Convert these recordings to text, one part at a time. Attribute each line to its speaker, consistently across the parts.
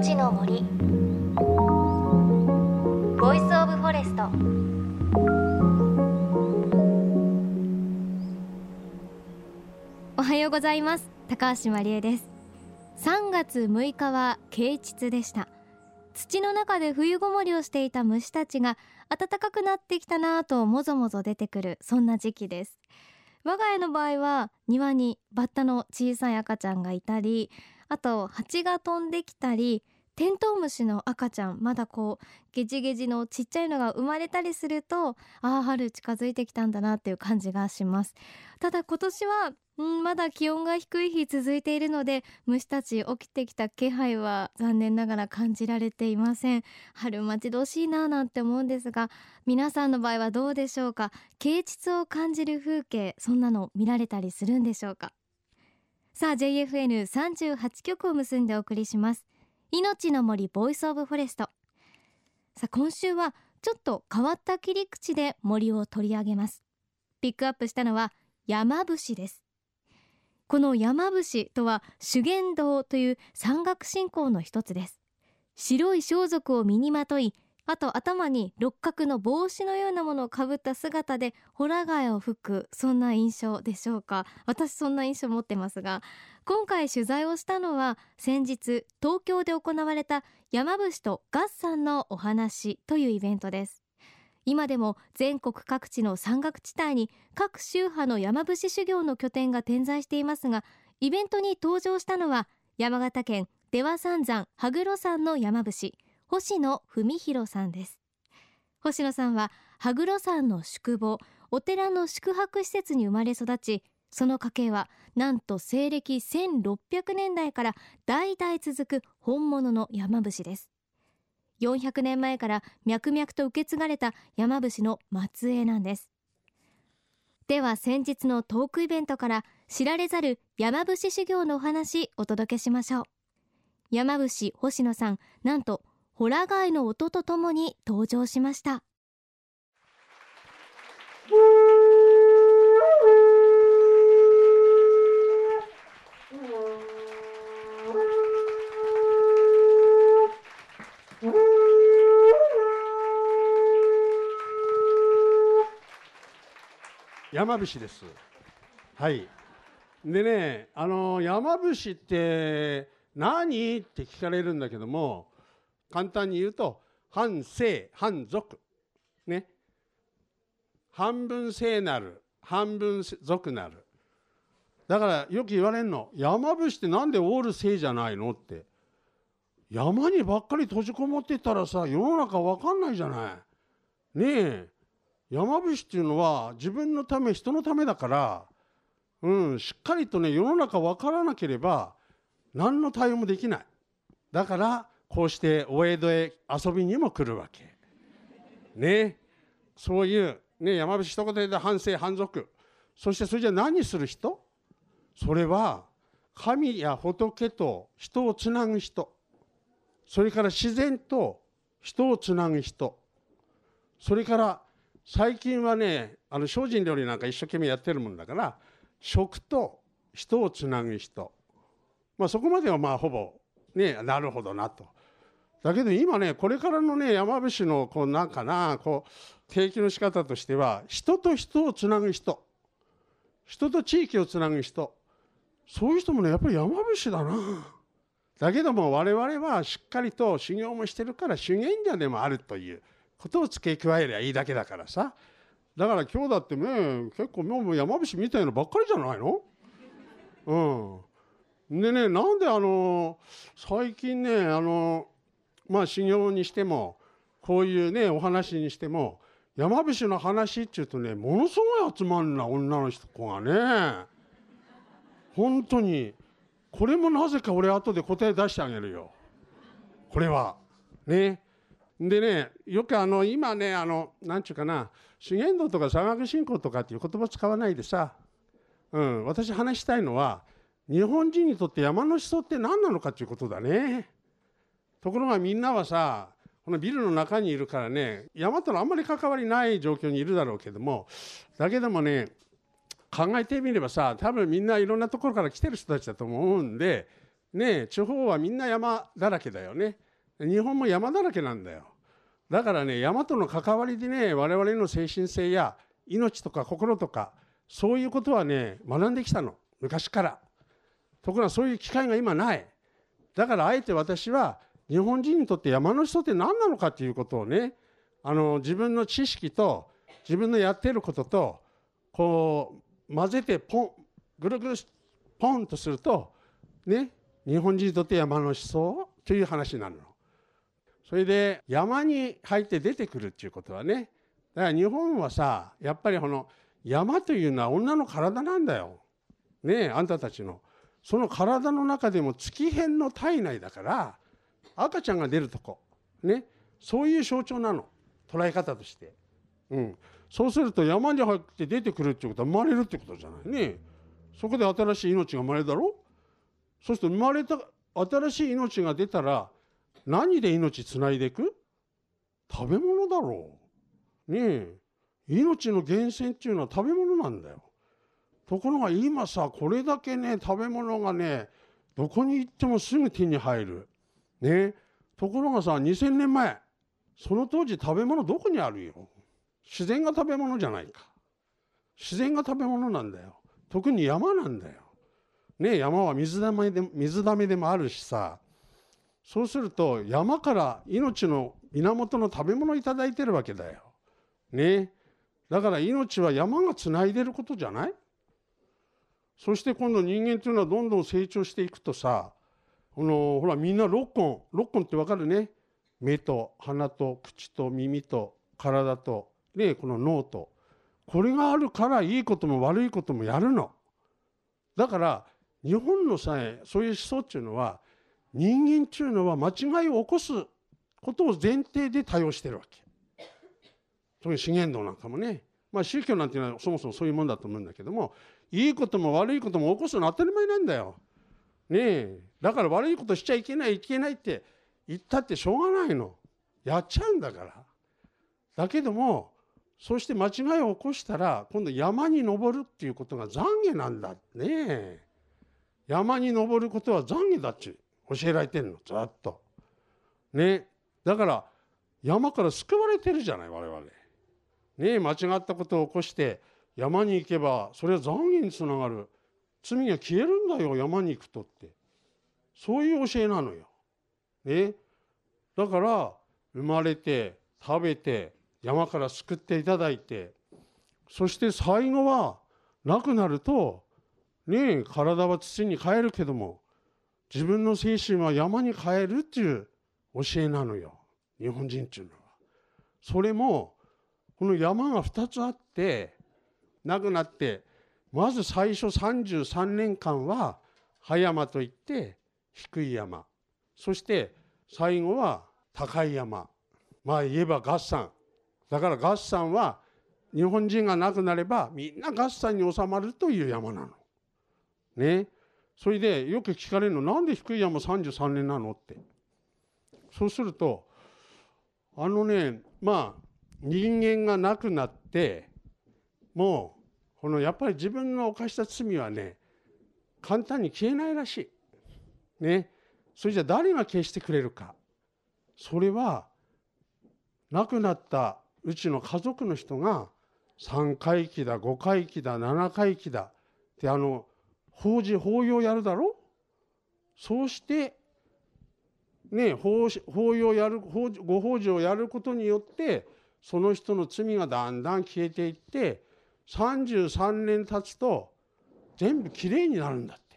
Speaker 1: 命の森。ボイスオブフォレスト。おはようございます。高橋真理恵です。3月6日は啓蟄でした。土の中で冬ごもりをしていた虫たちが暖かくなってきたなぁともぞもぞ出てくるそんな時期です。我が家の場合は庭にバッタの小さい赤ちゃんがいたりあと蜂が飛んできたりテントウムシの赤ちゃんまだこうゲジゲジのちっちゃいのが生まれたりするとああ春近づいてきたんだなっていう感じがします。ただ今年はんまだ気温が低い日続いているので虫たち起きてきた気配は残念ながら感じられていません。春待ち遠しいななんて思うんですが皆さんの場合はどうでしょうか？啓蟄を感じる風景そんなの見られたりするんでしょうか？さあ JFN38 曲を結んでお送りします。命の森ボイスオブフォレスト。さあ今週はちょっと変わった切り口で森を取り上げます。ピックアップしたのは山伏です。この山伏とは修験道という山岳信仰の一つです。白い装束を身にまといあと頭に六角の帽子のようなものをかぶった姿でホラ貝を吹くそんな印象でしょうか？私そんな印象持ってますが今回取材をしたのは先日東京で行われた山伏と合算のお話というイベントです。今でも全国各地の山岳地帯に各宗派の山伏修行の拠点が点在していますがイベントに登場したのは山形県出羽三山羽黒山の山伏。星野文弘さんです。星野さんは羽黒山の宿坊お寺の宿泊施設に生まれ育ちその家系はなんと西暦1600年代から代々続く本物の山伏です。400年前から脈々と受け継がれた山伏の末裔なんです。では先日のトークイベントから知られざる山伏修行のお話お届けしましょう。山伏星野さんなんとホラ貝の音とともに登場しました。
Speaker 2: 山伏です。はい。でねあの山伏って何？って聞かれるんだけども簡単に言うと反聖反俗ね。半分聖なる半分俗なる。だからよく言われるの山伏ってなんでオール聖じゃないのって。山にばっかり閉じこもってたらさ世の中わかんないじゃない。ねえ。山伏っていうのは自分のため人のためだから、うん、しっかりとね世の中分からなければ何の対応もできない。だからこうしてお江戸へ遊びにも来るわけ。ね。そういう、ね、山伏一言で反省反俗そしてそれじゃ何する人？それは神や仏と人をつなぐ人。それから自然と人をつなぐ人。それから最近はねあの精進料理なんか一生懸命やってるもんだから食と人をつなぐ人、まあ、そこまではまあほぼねなるほどなと。だけど今ねこれからのね山伏のこうなんかなこう提起の仕方としては人と人をつなぐ人人と地域をつなぐ人そういう人もねやっぱり山伏だな。だけども我々はしっかりと修行もしてるから修験者でもあるということを付け加えりゃいいだけだからさ。だから今日だってね結構もう山伏みたいのばっかりじゃないの？うん。でねなんであの最近ねあのまあ修行にしてもこういうねお話にしても山伏の話っていうとねものすごい集まるな女の子がね本当にこれもなぜか俺後で答え出してあげるよ。これは。ね。でねよくあの今ねあの何ちゅうかな修験道とか山岳信仰とかっていう言葉使わないでさ、うん、私話したいのは日本人にとって山の思想って何なのかっていうことだね。ところがみんなはさこのビルの中にいるからね山とのあんまり関わりない状況にいるだろうけどもだけどもね考えてみればさ多分みんないろんなところから来てる人たちだと思うんでね地方はみんな山だらけだよね。日本も山だらけなんだよ。だからね山との関わりでね我々の精神性や命とか心とかそういうことはね学んできたの。昔から。ところがそういう機会が今ない。だからあえて私は日本人にとって山の人って何なのかっていうことをねあの自分の知識と自分のやってることとこう混ぜてポンぐるぐるポンとするとね日本人にとって山の思想という話になるの。それで山に入って出てくるっていうことはねだから日本はさやっぱりこの山というのは女の体なんだよ。ねえあんたたちの。その体の中でも月辺の体内だから赤ちゃんが出るとこねそういう象徴なの捉え方として。うん、そうすると山に入って出てくるってことは生まれるってことじゃないね。そこで新しい命が生まれるだろ？そうすると生まれた新しい命が出たら何で命つないでいく？食べ物だろう。ねえ命の源泉っていうのは食べ物なんだよ。ところが今さこれだけね食べ物がねどこに行ってもすぐ手に入る。ね。ところがさ2,000年前その当時食べ物どこにあるよ。自然が食べ物じゃないか。自然が食べ物なんだよ。特に山なんだよ。ね山は水だめで水だめでもあるしさ。そうすると山から命の源の食べ物を頂いてるわけだよ。ね。だから命は山がつないでることじゃない？そして今度人間というのはどんどん成長していくとさこのほらみんな6本6本って分かるね目と鼻と口と耳と体と、ね、この脳とこれがあるからいいことも悪いこともやるの。だから日本のさえそういう思想っていうのは人間っていうのは間違いを起こすことを前提で対応してるわけ。特に資源道なんかもね、まあ、宗教なんていうのはそもそもそういうもんだと思うんだけどもいいことも悪いことも起こすのは当たり前なんだよ。ねえだから悪いことしちゃいけないいけないって言ったってしょうがないの。やっちゃうんだから。だけどもそして間違いを起こしたら今度山に登るっていうことが懺悔なんだねえ山に登ることは懺悔だっち教えられてんのずっと。ねだから山から救われてるじゃない我々。ねえ間違ったことを起こして山に行けばそれは懺悔につながる罪が消えるんだよ山に行くとってそういう教えなのよ。ねだから生まれて食べて山から救っていただいてそして最後は亡くなるとね体は土に帰るけども自分の精神は山に帰るっていう教えなのよ日本人っていうのは。それもこの山が2つあって亡くなってまず最初33年間は葉山といって低い山そして最後は高い山まあ言えば合算だからガッサンは日本人が亡くなればみんなガッサンに収まるという山なの。ね。それでよく聞かれるのなんで低い山33年なのって。そうするとあのねまあ人間が亡くなってもうこのやっぱり自分の犯した罪はね簡単に消えないらしい。ね。それじゃ誰が消してくれるか。それは亡くなったうちの家族の人が3回忌だ5回忌だ7回忌だってあの法事法要やるだろ？そうしてね法法要やる法ご法事をやることによってその人の罪がだんだん消えていって33年経つと全部きれいになるんだって。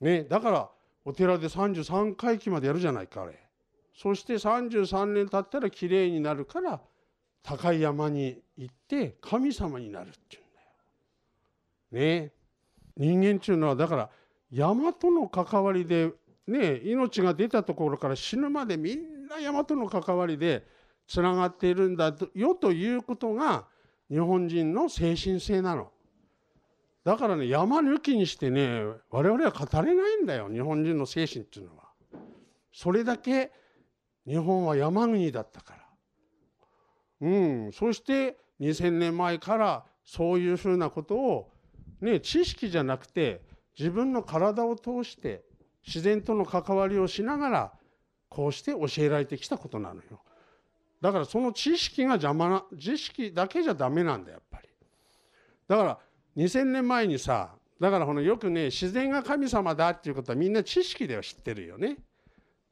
Speaker 2: ねだからお寺で33回忌までやるじゃないかあれ。そして33年経ったらきれいになるから高い山に行って神様になるっていうんだよ。ね人間っていうのはだから山との関わりでね命が出たところから死ぬまでみんな山との関わりでつながっているんだよということが日本人の精神性なの。だからね山抜きにしてね我々は語れないんだよ日本人の精神っていうのは。それだけ日本は山国だったから。うん、そして2,000年前からそういうふうなことを、ね、知識じゃなくて自分の体を通して自然との関わりをしながらこうして教えられてきたことなのよだからその知識が邪魔な知識だけじゃダメなんだやっぱり。だから2000年前にさだからこのよくね自然が神様だっていうことはみんな知識では知ってるよね。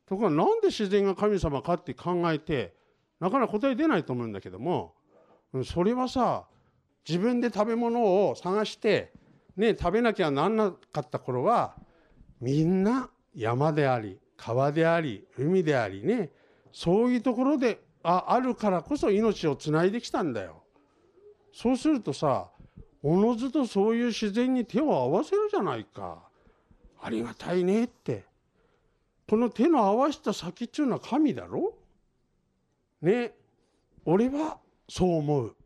Speaker 2: ところがなんで自然が神様かって考えてなかなか答え出ないと思うんだけどもそれはさ自分で食べ物を探してね食べなきゃなんなかった頃はみんな山であり川であり海でありねそういうところでああるからこそ命をつないできたんだよ。そうするとさおのずとそういう自然に手を合わせるじゃないか。ありがたいねって。この手の合わせた先っていうのは神だろ？ね俺はそう思う。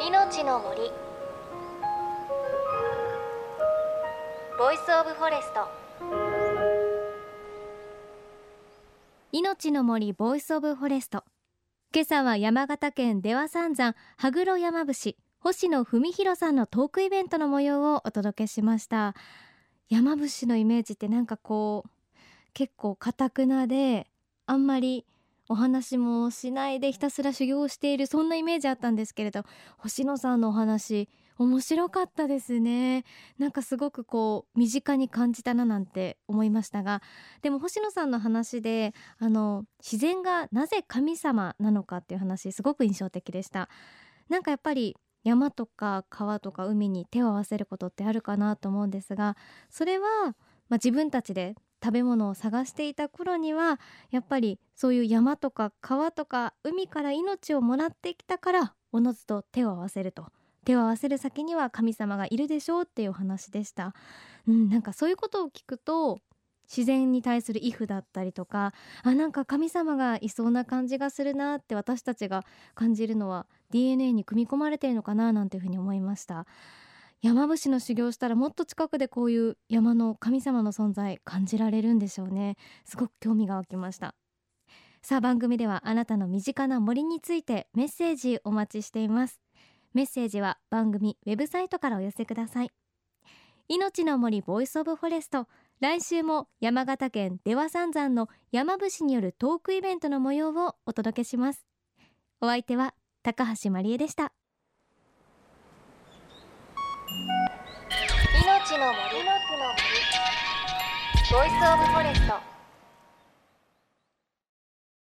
Speaker 1: 命の森ボイスオブフォレスト命の森ボイスオブフォレスト。今朝は山形県出羽三山羽黒山伏星野文弘さんのトークイベントの模様をお届けしました。山伏のイメージってなんかこう結構堅くなであんまりお話もしないでひたすら修行しているそんなイメージあったんですけれど星野さんのお話面白かったですね。なんかすごくこう身近に感じたななんて思いましたが。でも星野さんの話であの自然がなぜ神様なのかっていう話すごく印象的でした。なんかやっぱり山とか川とか海に手を合わせることってあるかなと思うんですがそれは、まあ、自分たちで食べ物を探していた頃にはやっぱりそういう山とか川とか海から命をもらってきたからおのずと手を合わせると。手を合わせる先には神様がいるでしょうっていうお話でした、うん、なんかそういうことを聞くと自然に対する畏怖だったりとかあなんか神様がいそうな感じがするなって私たちが感じるのは DNA に組み込まれているのかななんていうふうに思いました。山伏の修行したらもっと近くでこういう山の神様の存在感じられるんでしょうね。すごく興味が湧きました。さあ番組ではあなたの身近な森についてメッセージお待ちしています。メッセージは番組ウェブサイトからお寄せください。命の森ボイスオブフォレスト。来週も山形県出羽三山の山伏によるトークイベントの模様をお届けします。お相手は高橋真理恵でした。命の森。の森。ボイスオブフォレスト。